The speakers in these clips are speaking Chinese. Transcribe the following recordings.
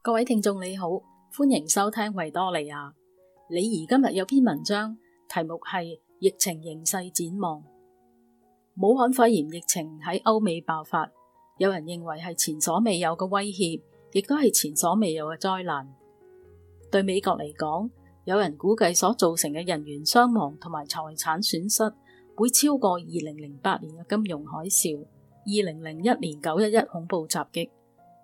各位听众你好，欢迎收听维多利亚。李怡今日有篇文章，题目系疫情形势展望。武汉肺炎疫情喺欧美爆发，有人认为系前所未有嘅威胁，亦都系前所未有嘅灾难。对美国嚟讲，有人估计所造成嘅人员伤亡同埋财产损失会超过二零零八年嘅金融海啸、二零零一年九一一恐怖袭击、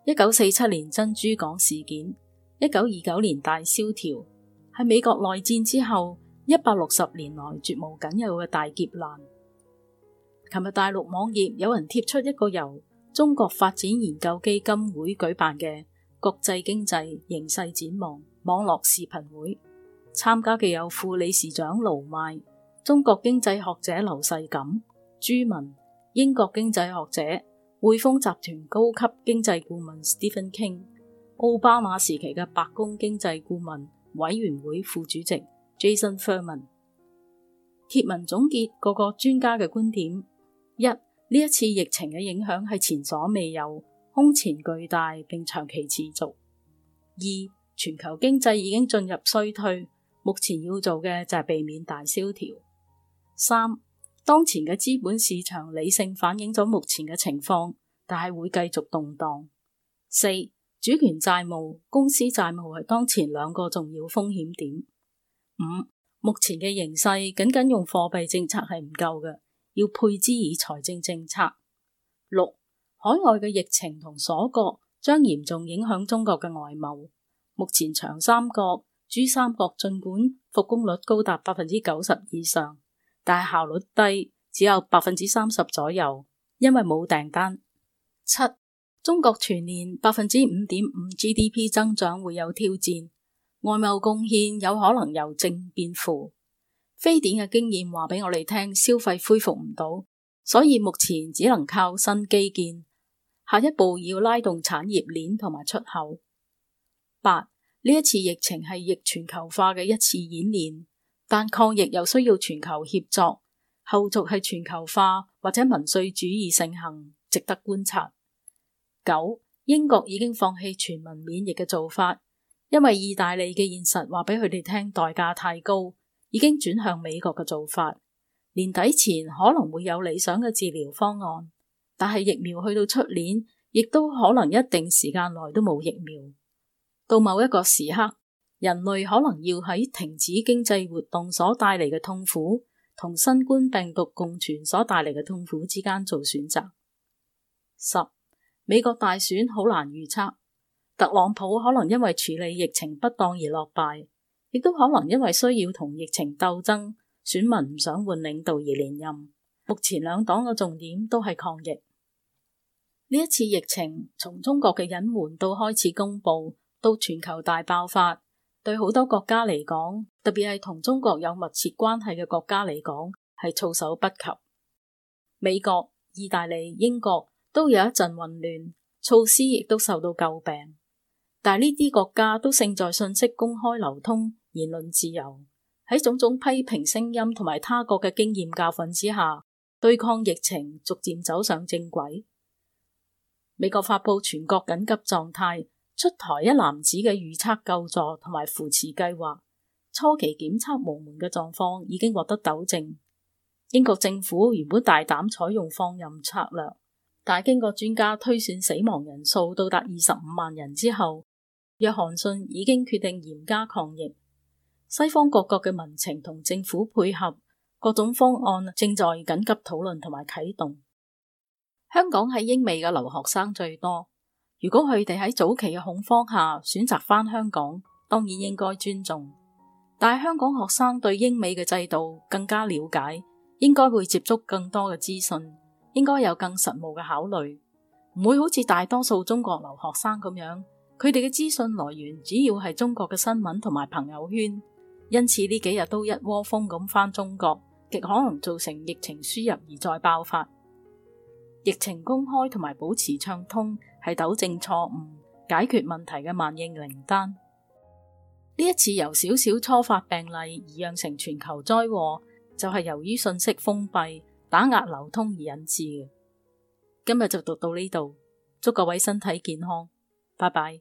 一九四七年珍珠港事件、一九二九年大萧条，系美国内战之后一百六十年来绝无仅有嘅大劫难。琴日大陆网页有人贴出一个由中国发展研究基金会举办嘅国际经济形势展望网络视频会，参加嘅有副理事长卢迈、中国经济学者刘世锦、朱文、英国经济学者。汇丰集团高级经济顾问 Stephen King、奥巴马时期嘅白宫经济顾问委员会副主席 Jason Furman。贴文总结各个专家嘅观点：一、呢一次疫情嘅影响系前所未有、空前巨大并长期持续；二、全球经济已经进入衰退，目前要做嘅就系避免大萧条；三、当前嘅资本市场理性反映咗目前嘅情况，但系会继续动荡。四、主权债务、公司债务系当前两个重要风险点。五、目前嘅形势仅仅用货币政策系唔够嘅，要配之以财政政策。六、海外嘅疫情同锁国将严重影响中国嘅外贸。目前长三角、珠三角尽管复工率高达百分之九十以上。但系效率低，只有百分之三十左右，因为冇订单。七，中国全年百分之五点五 GDP 增长会有挑战，外贸贡献有可能由正变负。非典嘅经验话俾我哋听，消费恢复唔到，所以目前只能靠新基建。下一步要拉动产业链同埋出口。八，呢一次疫情系逆全球化嘅一次演练。但抗疫又需要全球协作，后续系全球化或者民粹主义盛行，值得观察。九，英国已经放弃全民免疫嘅做法，因为意大利嘅现实话俾佢哋听代价太高，已经转向美国嘅做法。年底前可能会有理想嘅治疗方案，但系疫苗去到出年，亦都可能一定时间内都冇疫苗。到某一个时刻。人类可能要喺停止经济活动所带嚟嘅痛苦，同新冠病毒共存所带嚟嘅痛苦之间做选择。十，美国大选好难预测，特朗普可能因为处理疫情不当而落败，亦都可能因为需要同疫情斗争，选民唔想换领导而连任。目前两党嘅重点都系抗疫。呢一次疫情从中国嘅隐瞒到开始公布，到全球大爆发。对好多国家嚟讲，特别系同中国有密切关系嘅国家嚟讲，系措手不及。美国、意大利、英国都有一阵混乱，措施亦都受到诟病。但系呢啲国家都胜在信息公开流通、言论自由，喺种种批评声音同埋他国嘅经验教训之下，对抗疫情逐渐走上正轨。美国发布全国紧急状态。出台一篮子嘅预测救助同埋扶持计划，初期检测无门嘅状况已经获得纠正。英国政府原本大胆采用放任策略，但系经过专家推算死亡人数到达二十五万人之后，约翰逊已经决定严加抗疫。西方各国嘅民情同政府配合，各种方案正在紧急讨论同埋启动。香港喺英美嘅留学生最多。如果佢哋喺早期嘅恐慌下选择返香港，当然应该尊重。但系香港学生对英美嘅制度更加了解，应该会接触更多嘅资讯，应该有更实务嘅考虑，唔会好似大多数中国留学生咁样，佢哋嘅资讯来源主要系中国嘅新闻同埋朋友圈，因此呢几日都一窝蜂咁返中国，极可能造成疫情输入而再爆发。疫情公开同埋保持畅通。系纠正错误、解决问题嘅万应灵丹。呢一次由少少初发病例而酿成全球灾祸，就系由于信息封闭、打压流通而引致嘅。今日就读到呢度，祝各位身体健康，拜拜。